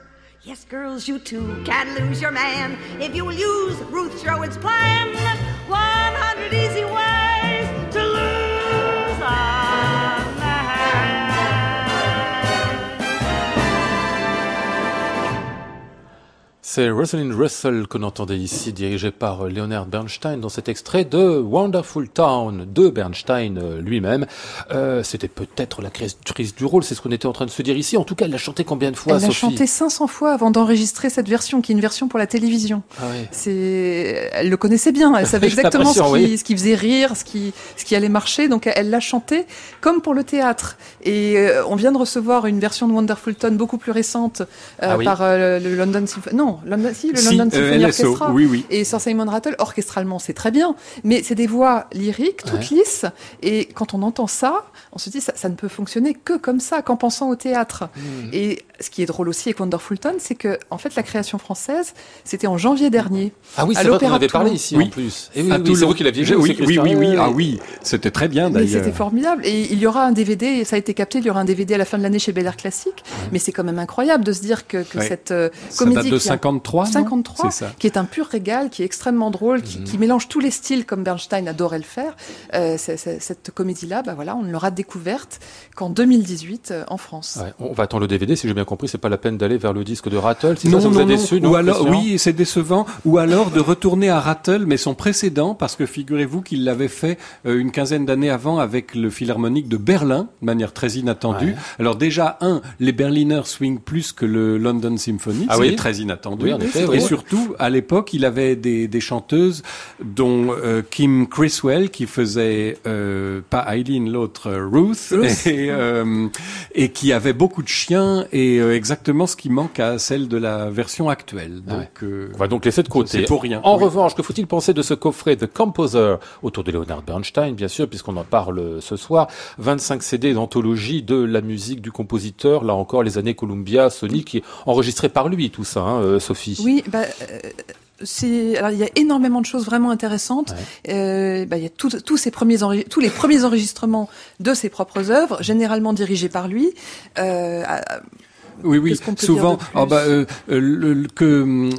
Yes, girls, you too can lose your man if you will use Ruth Sherwood's plan. 100 easy ways C'est Rosalind Russell qu'on entendait ici, dirigée par Leonard Bernstein dans cet extrait de Wonderful Town de Bernstein euh, lui-même. Euh, C'était peut-être la créatrice du rôle, c'est ce qu'on était en train de se dire ici. En tout cas, elle l'a chanté combien de fois, Elle l'a chanté 500 fois avant d'enregistrer cette version, qui est une version pour la télévision. Ah ouais. C'est, elle le connaissait bien. Elle savait exactement ce qui, l'impression, oui. ce qui faisait rire, ce qui, ce qui allait marcher. Donc, elle l'a chanté comme pour le théâtre. Et euh, on vient de recevoir une version de Wonderful Tone beaucoup plus récente euh, Ah oui. par le London Symphony. Non, London, si, le Si, London euh, Symphony LSO, Orchestra. oui, oui. Et Sir Simon Rattle, orchestralement, c'est très bien. Mais c'est des voix lyriques, toutes Ouais. lisses. Et quand on entend ça, on se dit, ça, ça ne peut fonctionner que comme ça, qu'en pensant au théâtre. Mmh. Et ce qui est drôle aussi avec Wonderful Tone, c'est que, en fait, la création française, c'était en janvier dernier. Ah oui, c'est vrai qu'on avait parlé ici Oui. en plus. Et oui, À oui, c'est vous qui l'aviez vu oui, aussi, oui, oui, oui, ah oui, c'était très bien d'ailleurs. c'était formidable. Et il y aura un DVD, et ça a été capté, il y aura un DVD à la fin de l'année chez Bel Air Classique. Mais c'est quand même incroyable de se dire que, que Ouais. cette euh, Ça comédie. date de 53, non? 53, C'est ça. qui est un pur régal, qui est extrêmement drôle, qui, qui mélange tous les styles comme Bernstein adorait le faire. Euh, cette comédie-là, bah voilà, on ne l'aura découverte qu'en 2018 euh, en France. Ouais, on va attendre le DVD, si j'ai bien compris, c'est pas la peine d'aller vers le disque de Rattle. Si non, ça, ça vous non, a non. déçu, Ou non alors, Christian? oui, c'est décevant. Ou alors de retourner à Rattle, mais son précédent, parce que figurez-vous qu'il l'avait fait euh, une quinzaine d'années avant avec le Philharmonique de Berlin, de manière très inattendue. Ouais. Alors déjà, un, les Berliner swing plus que le London Symphony, Ah c'est oui très inattendu. Oui, en effet, Et surtout, à l'époque, il avait des, des chanteuses, dont euh, Kim Criswell, qui faisait euh, pas Eileen, l'autre euh, Ruth, Ruth. Et, euh, et qui avait beaucoup de chiens et euh, exactement ce qui manque à celle de la version actuelle. Ah ouais. Donc, euh, On va donc laisser de côté. C'est pour rien, En oui. revanche, que faut-il penser de ce coffret The Composer autour de Leonard Bernstein, bien sûr, puisqu'on en parle ce soir. 25 CD d'anthologie de la musique du compositeur. Là encore, les années Columbia, Sony, qui est enregistré par lui, tout ça, hein, Sophie. Oui, bah, euh, alors il y a énormément de choses vraiment intéressantes. Euh, bah, il y a tout- tous ces premiers tous les premiers enregistrements de ses propres œuvres, généralement dirigés par lui. Euh, à- Oui, oui. Souvent, ah bah, euh, euh, le- le- que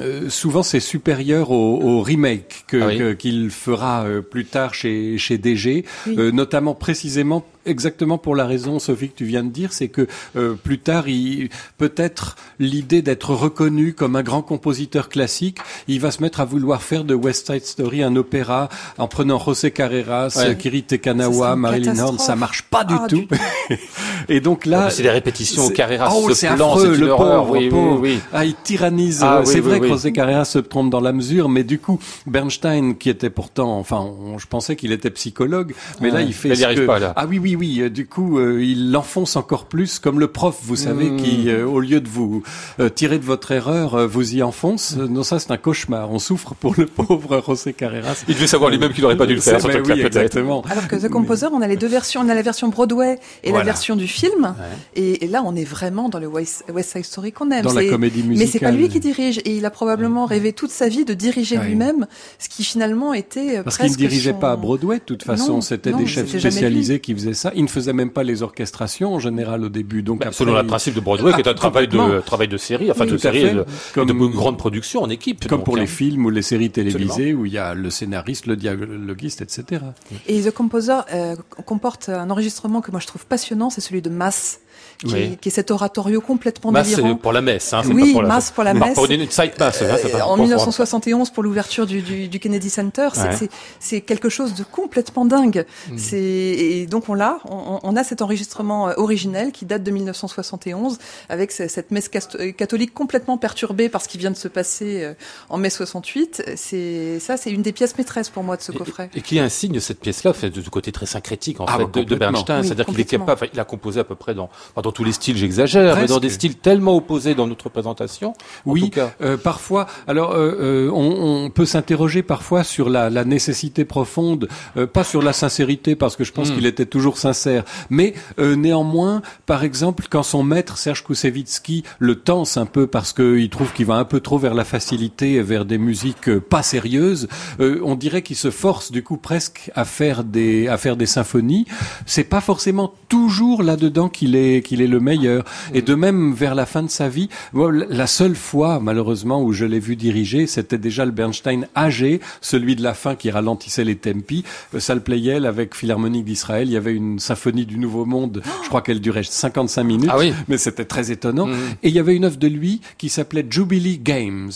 euh, souvent c'est supérieur au, au remake Ah oui. qu'il fera euh, plus tard chez chez DG, Oui. euh, notamment précisément exactement pour la raison Sophie que tu viens de dire, c'est que euh, plus tard, il peut-être l'idée d'être reconnu comme un grand compositeur classique, il va se mettre à vouloir faire de West Side Story un opéra en prenant José Carreras, Ouais. Kiri Tekanawa, Marilyn Horne, ça marche pas du Ah, tout. du. Et donc Ah, là, mais c'est des répétitions Carreras, Oh, c'est plan, affreux, une le horreur. pauvre, Oui, oui, pauvre. oui. Ah, il tyrannise. Ah, c'est oui, vrai oui. que José Carreras se trompe dans la mesure, mais du coup, Bernstein, qui était pourtant, enfin, on- je pensais qu'il était psychologue, mais là, Ouais. il fait Mais il y ce arrive que- pas, là. Ah oui, oui, oui. euh, Du coup, euh, il l'enfonce encore plus, comme le prof, vous savez, Mm. qui, euh, au lieu de vous euh, tirer de votre erreur, euh, vous y enfonce. Euh, Non, ça, c'est un cauchemar. On souffre pour le pauvre José Carreras. Il devait savoir lui-même qu'il n'aurait pas dû le faire, oui, exactement. Alors que The Composer, on a les deux versions. On a la version Broadway et Voilà. la version du film. Et, et là, on est vraiment dans le West, West Side Story qu'on aime. Dans la comédie Mais c'est pas musicale. lui qui dirige. Et il a probablement rêvé toute sa vie de diriger Ouais. lui-même, ce qui finalement était Parce qu'il ne dirigeait son- pas à Broadway, de toute façon, c'était des chefs spécialisés qui faisaient ça. Ça. Il ne faisait même pas les orchestrations en général au début. Donc Bah, après, selon le principe de Broadway, qui est un Ah, travail de travail de série, enfin Oui, de série de, Comme- de grande production en équipe. Comme donc, pour hein. les films ou les séries télévisées où il y a le scénariste, le dialoguiste, etc. Et The Composer euh, comporte un enregistrement que moi je trouve passionnant, c'est celui de Mass, qui, Oui. qui est cet oratorio complètement Masse, délirant. pour la messe, hein, Oui, pas pour la, masse pour la messe. Pour une side mass, hein, Euh, pas- en pour- 1971 pour l'ouverture du, du, du Kennedy Center, c'est- Ouais. quelque chose de complètement dingue. Mm. C'est et donc on l'a, on, on a cet enregistrement euh, originel qui date de 1971 avec ce- cette messe euh, catholique complètement perturbée par ce qui vient de se passer en mai 68. C'est ça, c'est une des pièces maîtresses pour moi de ce coffret. Et qui insigne cette pièce-là, fait du côté très syncrétique en Ah, fait de. Bernstein, Oui, c'est-à-dire qu'il est capable, il a composé à peu près dans, dans tous les styles, j'exagère, mais dans des styles tellement opposés dans notre présentation. En Oui, euh, parfois. Alors, euh, euh, on, on peut s'interroger parfois sur la, la nécessité profonde, euh, pas sur la sincérité, parce que je pense Mm. qu'il était toujours sincère, mais euh, néanmoins, par exemple, quand son maître Serge Koussevitzky le tense un peu parce qu'il trouve qu'il va un peu trop vers la facilité, et vers des musiques euh, pas sérieuses, euh, on dirait qu'il se force du coup presque à faire des à faire des symphonies. C'est pas forcément toujours là-dedans qu'il est qu'il est le meilleur. Et de même vers la fin de sa vie, la seule fois malheureusement où je l'ai vu diriger, c'était déjà le Bernstein âgé, celui de la fin qui ralentissait les tempi. Euh, Salle Pleyel avec Philharmonique d'Israël, il y avait une symphonie du Nouveau Monde. Je crois qu'elle durait 55 minutes, Ah oui. mais c'était très étonnant. Mhm. Et il y avait une œuvre de lui qui s'appelait Jubilee Games.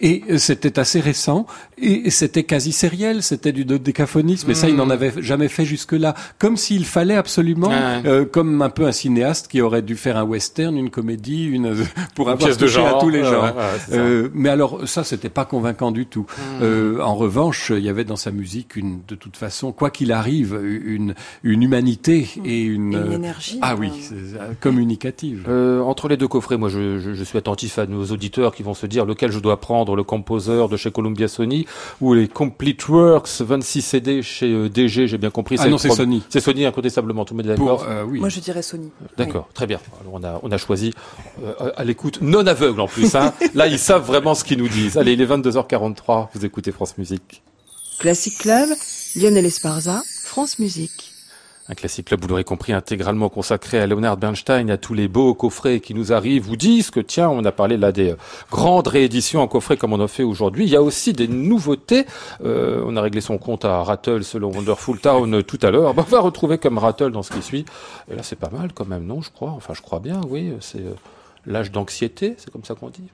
Et euh, c'était assez récent. Et c'était quasi sériel. C'était du dodécaphonisme. Mais ça, il n'en avait jamais fait jusque-là. Comme s'il fallait absolument, Ouais. euh, comme un peu un cinéaste qui aurait dû faire un western, une comédie, une, pour Une avoir pièce de touché genre. à tous les genres. ouais, ouais. Euh, mais alors, ça, c'était pas convaincant du tout. Euh, en revanche, il y avait dans sa musique une, de toute façon, quoi qu'il arrive, une, une humanité et une, Et une euh, énergie. ah oui, c'est, euh, communicative. Euh, entre les deux coffrets, moi je, je, je suis attentif à nos auditeurs qui vont se dire lequel je dois prendre, le Composer de chez Columbia Sony ou les Complete Works 26 CD chez euh, DG, j'ai bien compris. Ah non, c'est Sony. C'est Sony incontestablement, tout le monde est d'accord. Pour, euh, oui. Moi je dirais Sony. D'accord, très bien. Alors on a on a choisi euh, à l'écoute non aveugle en plus. Hein. Là ils savent vraiment ce qu'ils nous disent. Allez, il est 22h43. Vous écoutez France Musique. Classic Club, Lionel Esparza, France Musique. Un classique club, vous l'aurez compris, intégralement consacré à Leonard Bernstein, à tous les beaux coffrets qui nous arrivent, ou disques. Tiens, on a parlé là des euh, grandes rééditions en coffret comme on en fait aujourd'hui. Il y a aussi des nouveautés. Euh, on a réglé son compte à Rattle selon Wonderful Town tout à l'heure. On va retrouver comme Rattle dans ce qui suit. Et là, c'est pas mal quand même, non, je crois. Enfin, je crois bien, oui. C'est euh, l'âge d'anxiété, c'est comme ça qu'on dit.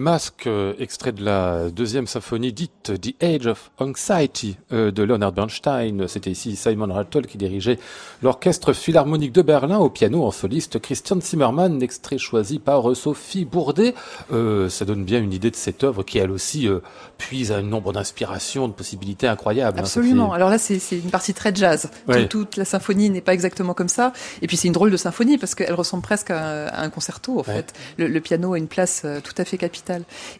Le masque, euh, extrait de la deuxième symphonie dite The Age of Anxiety euh, de Leonard Bernstein. C'était ici Simon Rattle qui dirigeait l'orchestre philharmonique de Berlin au piano en soliste Christian Zimmermann, extrait choisi par Sophie Bourdet. Euh, ça donne bien une idée de cette œuvre qui elle aussi puise à un nombre d'inspirations, de possibilités incroyables. Hein, Absolument. Alors là, c'est une partie très jazz. Toute, la symphonie n'est pas exactement comme ça. Et puis c'est une drôle de symphonie parce qu'elle ressemble presque à, un concerto en fait. Le, le, piano a une place tout à fait capitale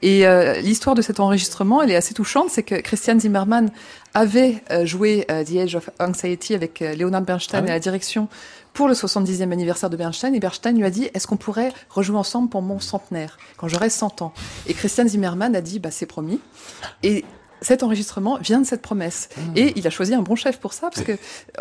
et euh, l'histoire de cet enregistrement, elle est assez touchante, c'est que Christian Zimmermann avait euh, joué euh, The Age of Anxiety avec Leonard Bernstein ah à la direction pour le 70e anniversaire de Bernstein et Bernstein lui a dit est-ce qu'on pourrait rejouer ensemble pour mon centenaire quand j'aurai 100 ans? Et Christian Zimmermann a dit bah c'est promis. Et cet enregistrement vient de cette promesse. Mmh. Et il a choisi un bon chef pour ça, parce que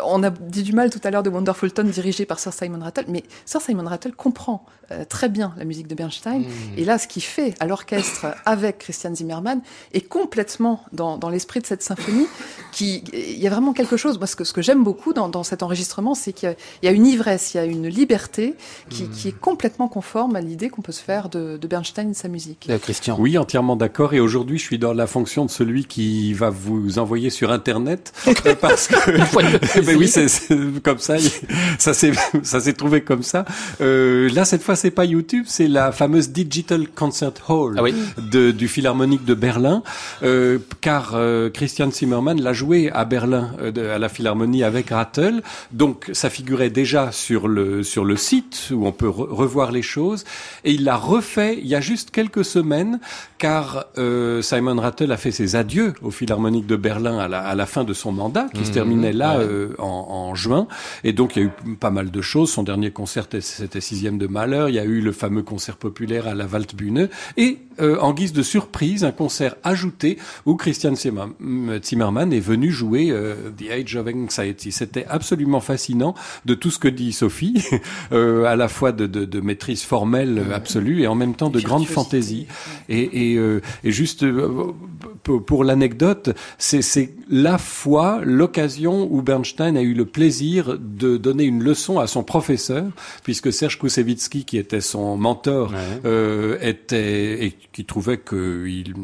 on a dit du mal tout à l'heure de Wonderful Tone dirigé par Sir Simon Rattle, mais Sir Simon Rattle comprend euh, très bien la musique de Bernstein. Mmh. Et là, ce qu'il fait à l'orchestre avec Christian Zimmermann est complètement dans, dans l'esprit de cette symphonie. Qui, il y a vraiment quelque chose. Moi, ce que, ce que j'aime beaucoup dans, dans, cet enregistrement, c'est qu'il y, a une ivresse, il y a une liberté qui, mmh. qui est complètement conforme à l'idée qu'on peut se faire de, de Bernstein et sa musique. Euh, Christian. Oui, entièrement d'accord. Et aujourd'hui, je suis dans la fonction de celui qui va vous envoyer sur Internet parce que ben oui, c'est comme ça, ça s'est ça s'est trouvé comme ça. Euh, là, cette fois, c'est pas YouTube, c'est la fameuse Digital Concert Hall ah oui. de, du Philharmonique de Berlin, euh, car euh, Christian Zimmermann l'a joué à Berlin euh, à la Philharmonie avec Rattle, donc ça figurait déjà sur le sur le site où on peut revoir les choses, et il l'a refait il y a juste quelques semaines, car euh, Simon Rattle a fait ses adieux au Philharmonique de Berlin à la, à la fin de son mandat, qui se mmh. terminait là euh, en, en, juin. Et donc il y a eu pas mal de choses. Son dernier concert, c'était Sixième de Malheur. Il y a eu le fameux concert populaire à la Waldbühne. Et euh, en guise de surprise, un concert ajouté où Christian Zimmermann est venu jouer euh, The Age of Anxiety. C'était absolument fascinant de tout ce que dit Sophie, à la fois de, de, de, maîtrise formelle absolue et en même temps de grande fantaisie. Et, et, et juste pour l'anecdote, c'est la fois, l'occasion où Bernstein a eu le plaisir de donner une leçon à son professeur, puisque Serge Koussevitzky, qui était son mentor, euh, était et qui trouvait qu'il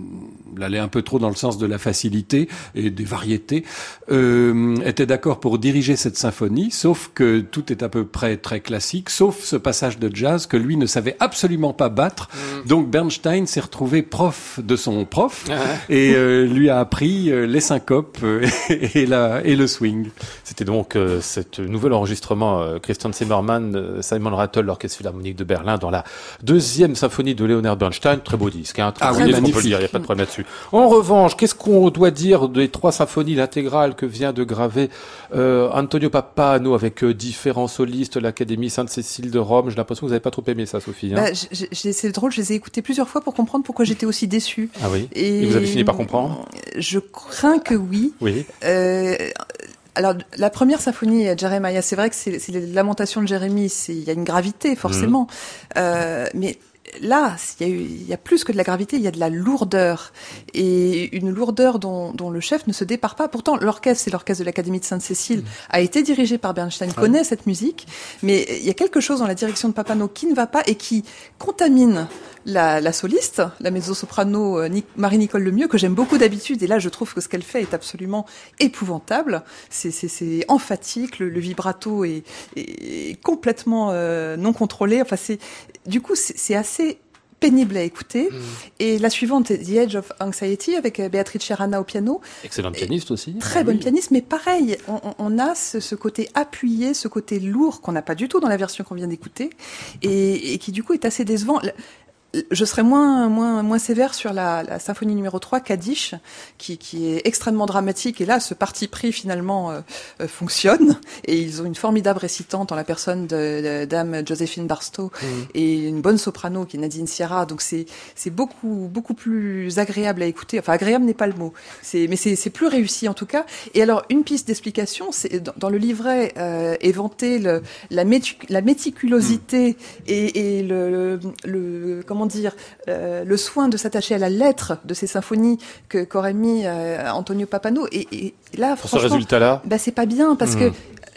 allait un peu trop dans le sens de la facilité et des variétés, euh, était d'accord pour diriger cette symphonie, sauf que tout est à peu près très classique, sauf ce passage de jazz que lui ne savait absolument pas battre. Mm. Donc Bernstein s'est retrouvé prof de son prof et euh, lui a appris euh, les syncopes pop euh, et, la, et le swing. C'était donc euh, cet nouvel enregistrement euh, Christian Zimmermann, euh, Simon Rattle, l'Orchestre Philharmonique de Berlin, dans la deuxième symphonie de Leonard Bernstein. Très beau disque, hein, très Ah oui, disque, on peut le magnifique. dire, il n'y a pas de problème là-dessus. En revanche, qu'est-ce qu'on doit dire des trois symphonies, l'intégrale que vient de graver euh, Antonio Pappano avec euh, différents solistes, l'Académie Sainte-Cécile de Rome? J'ai l'impression que vous n'avez pas trop aimé ça, Sophie. hein Bah, c'est drôle, je les ai écoutés plusieurs fois pour comprendre pourquoi j'étais aussi déçue. ah oui? Et, Et vous avez fini par comprendre? Je crains que oui. Oui. Euh, alors, la première symphonie, Jeremiah, c'est vrai que c'est les lamentations de Jérémie, il y a une gravité, forcément. Mhm. Euh, mais là, il y, a eu- il y a plus que de la gravité, il y a de la lourdeur. Et une lourdeur dont, dont le chef ne se départ pas. Pourtant, l'orchestre, c'est l'orchestre de l'Académie de Sainte-Cécile, Mhm. a été dirigé par Bernstein, connaît cette musique. Mais il y a quelque chose dans la direction de Papano qui ne va pas et qui contamine la, la soliste, la mezzo-soprano euh, Nic- Marie-Nicole Lemieux, que j'aime beaucoup d'habitude, et là je trouve que ce qu'elle fait est absolument épouvantable. C'est- emphatique, le, le vibrato est, est complètement euh, non contrôlé. Enfin, c'est du coup c'est assez pénible à écouter. Et la suivante, est The Edge of Anxiety, avec euh, Beatrice Rana au piano. Excellent pianiste aussi. Très Ah bonne oui. pianiste, mais pareil, on, on- on a ce, ce côté appuyé, ce côté lourd qu'on n'a pas du tout dans la version qu'on vient d'écouter, et, et qui du coup est assez décevant. Je serais moins, moins, moins sévère sur la, la symphonie numéro 3, Kaddish, qui, qui est extrêmement dramatique. Et là, ce parti pris finalement euh, euh, fonctionne. Et ils ont une formidable récitante en la personne de, de Dame Joséphine Barstow et une bonne soprano qui est Nadine Sierra. Donc c'est c'est beaucoup beaucoup plus agréable à écouter. Enfin agréable n'est pas le mot. C'est mais c'est c'est plus réussi en tout cas. Et alors une piste d'explication, c'est dans, dans le livret euh, est vanté le, la, métu- la méticulosité et, et le, le, le- comment dire euh, le soin de s'attacher à la lettre de ces symphonies que qu'aurait mis euh, Antonio Papano. Et, et là Pour ce franchement, résultat-là, bah c'est pas bien parce Hmm. que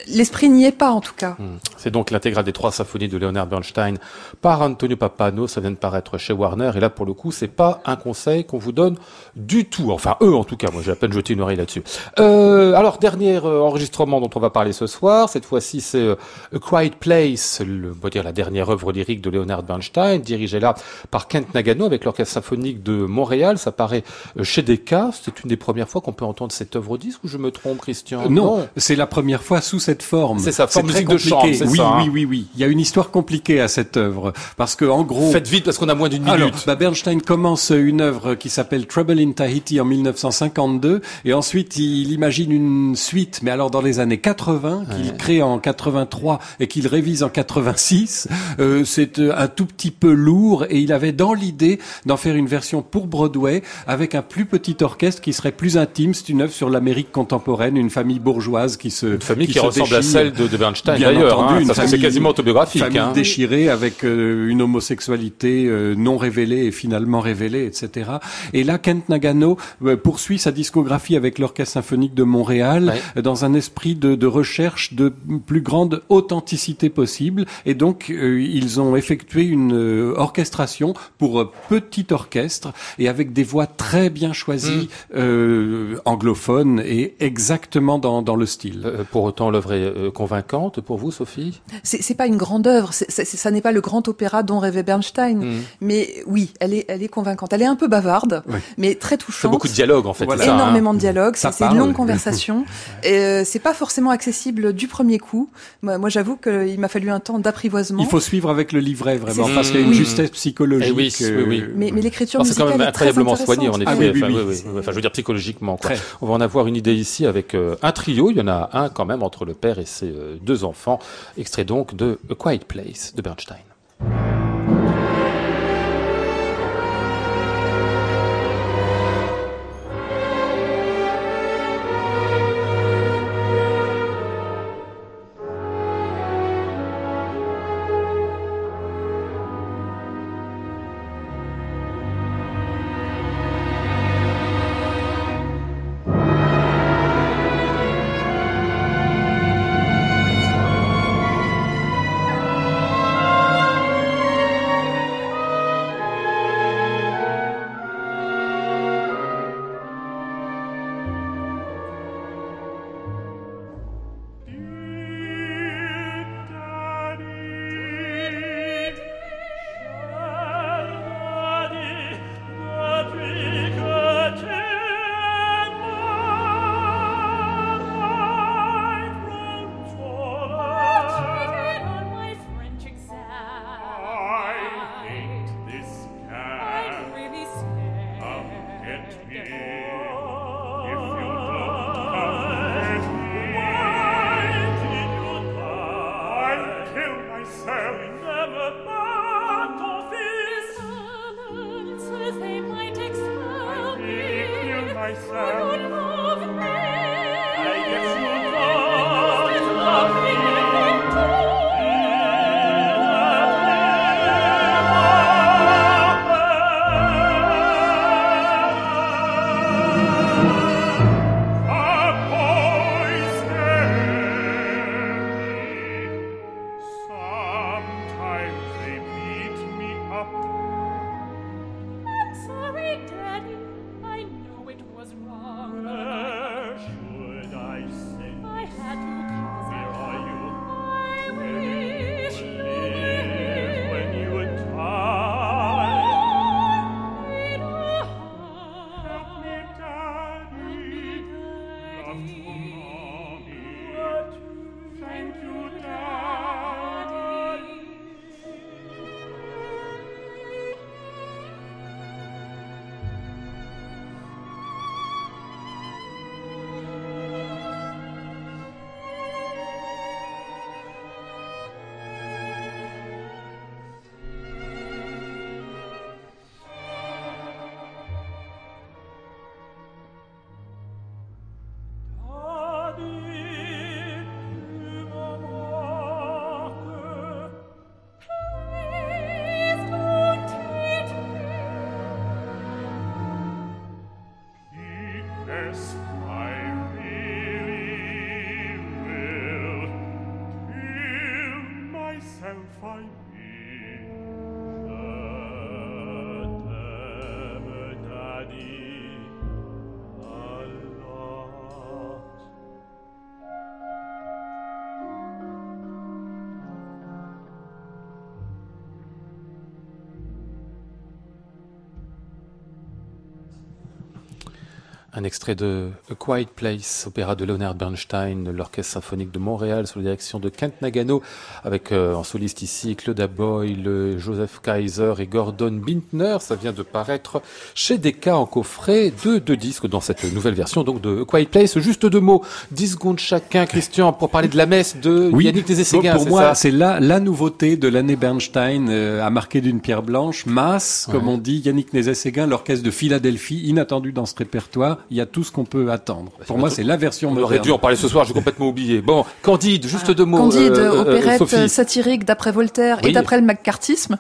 l'esprit n'y est pas en tout cas. Hmm. C'est donc l'intégrale des trois symphonies de Leonard Bernstein par Antonio Pappano. Ça vient de paraître chez Warner. Et là, pour le coup, c'est pas un conseil qu'on vous donne du tout. Enfin, eux, en tout cas. Moi, j'ai à peine jeté une oreille là-dessus. Euh, alors, dernier euh, enregistrement dont on va parler ce soir. Cette fois-ci, c'est euh, A Quiet Place, le, on va dire la dernière œuvre lyrique de Leonard Bernstein, dirigée là par Kent Nagano avec l'Orchestre Symphonique de Montréal. Ça paraît euh, chez Decca. C'est une des premières fois qu'on peut entendre cette œuvre au disque ou je me trompe, Christian? Euh, non, c'est la première fois sous cette forme. C'est ça, forme musique de chambre, compliqué. c'est oui, ça, hein. oui, oui, oui. Il y a une histoire compliquée à cette œuvre parce que en gros, Faites vite parce qu'on a moins d'une minute. Alors, bah Bernstein commence une œuvre qui s'appelle Trouble in Tahiti en 1952 et ensuite il imagine une suite, mais alors dans les années 80, qu'il crée en 83 et qu'il révise en 86. Euh, c'est euh, un tout petit peu lourd et il avait dans l'idée d'en faire une version pour Broadway avec un plus petit orchestre qui serait plus intime. C'est une œuvre sur l'Amérique contemporaine, une famille bourgeoise qui se Une famille qui, se ressemble à celle de, de Bernstein d'ailleurs, hein, parce que c'est quasiment autobiographique. famille Hein. déchirée avec euh, une homosexualité euh, non révélée et finalement révélée, etc. Et là, Kent Nagano euh, poursuit sa discographie avec l'Orchestre symphonique de Montréal Ouais. euh, dans un esprit de, de recherche de plus grande authenticité possible. Et donc, euh, ils ont effectué une euh, orchestration pour petit orchestre et avec des voix très bien choisies, euh, anglophones et exactement dans, dans le style. Pour autant, l'œuvre est euh, convaincante pour vous, Sophie? C'est c'est pas une grande œuvre, c'est- c'est- ça n'est pas le grand opéra dont rêvait Bernstein, Mm. mais oui, elle est, elle est convaincante. Elle est un peu bavarde, Oui. mais très C'est touchante. beaucoup de dialogue en fait. Voilà. c'est hein. énormément de dialogues, Ça c'est c'est une longue conversation. Et, euh, c'est pas forcément accessible du premier coup. Moi, moi j'avoue qu'il m'a fallu un temps d'apprivoisement. Il faut suivre avec le livret vraiment C'est- parce qu'il y a une justesse psychologique. Eh oui, euh, oui, oui. Mais, mais l'écriture C'est musicale quand même est très incroyablement intéressante. soigné en effet. Ah oui, oui, enfin, oui. oui, oui. Enfin, je veux dire psychologiquement. Quoi. On va en avoir une idée ici avec euh, un trio. Il y en a un quand même entre le père et ses euh, deux enfants. Extrait donc de A Quiet Place de Bernstein. Un extrait de A Quiet Place, opéra de Leonard Bernstein, l'Orchestre symphonique de Montréal sous la direction de Kent Nagano, avec euh, en soliste ici Claude Boyle, Joseph Kaiser et Gordon Bintner. Ça vient de paraître chez Decca en coffret de deux disques dans cette nouvelle version donc de A Quiet Place. Juste deux mots, dix secondes chacun, Christian, pour parler de la messe de Yannick Nézet-Séguin. Pour moi, c'est là la nouveauté de l'année Bernstein euh, à marquer d'une pierre blanche. Masse, comme on dit, Yannick Nézet-Séguin, l'orchestre de Philadelphie, inattendu dans ce répertoire il y a tout ce qu'on peut attendre. Pour moi, c'est la version moderne. On aurait dû en parler ce soir, j'ai complètement oublié. Bon, Candide, juste deux mots. Candide, euh, euh opérette euh, satirique d'après Voltaire et d'après le McCarthyisme,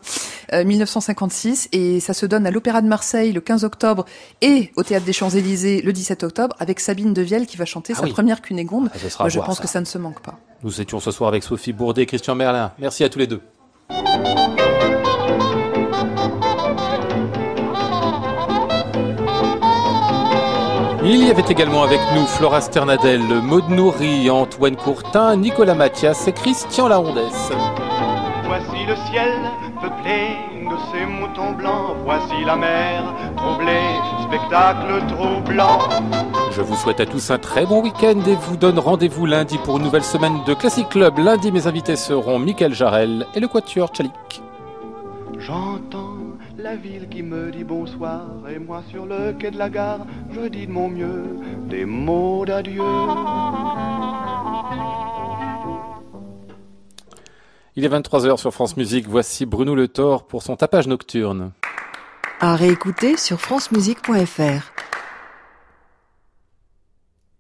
1956, euh, et ça se donne à l'Opéra de Marseille le 15 octobre et au Théâtre des Champs-Élysées le 17 octobre avec Sabine Devielle qui va chanter ah sa première Cunégonde. Ah, moi, je pense que ça ne se manque pas. Nous étions ce soir avec Sophie Bourdet et Christian Merlin. Merci à tous les deux. Il y avait également avec nous Flora Sternadel, Maud Nourri, Antoine Courtin, Nicolas Mathias et Christian Larondès. Voici le ciel peuplé de ces moutons blancs, voici la mer troublée, spectacle troublant. Je vous souhaite à tous un très bon week-end et vous donne rendez-vous lundi pour une nouvelle semaine de Classic Club. Lundi, mes invités seront Michael Jarel et le Quatuor Tchalik. J'entends la ville qui me dit bonsoir et moi sur le quai de la gare, je dis de mon mieux des mots d'adieu. Il est 23h sur France Musique, voici Bruno Le Thor pour son tapage nocturne. À réécouter sur francemusique.fr.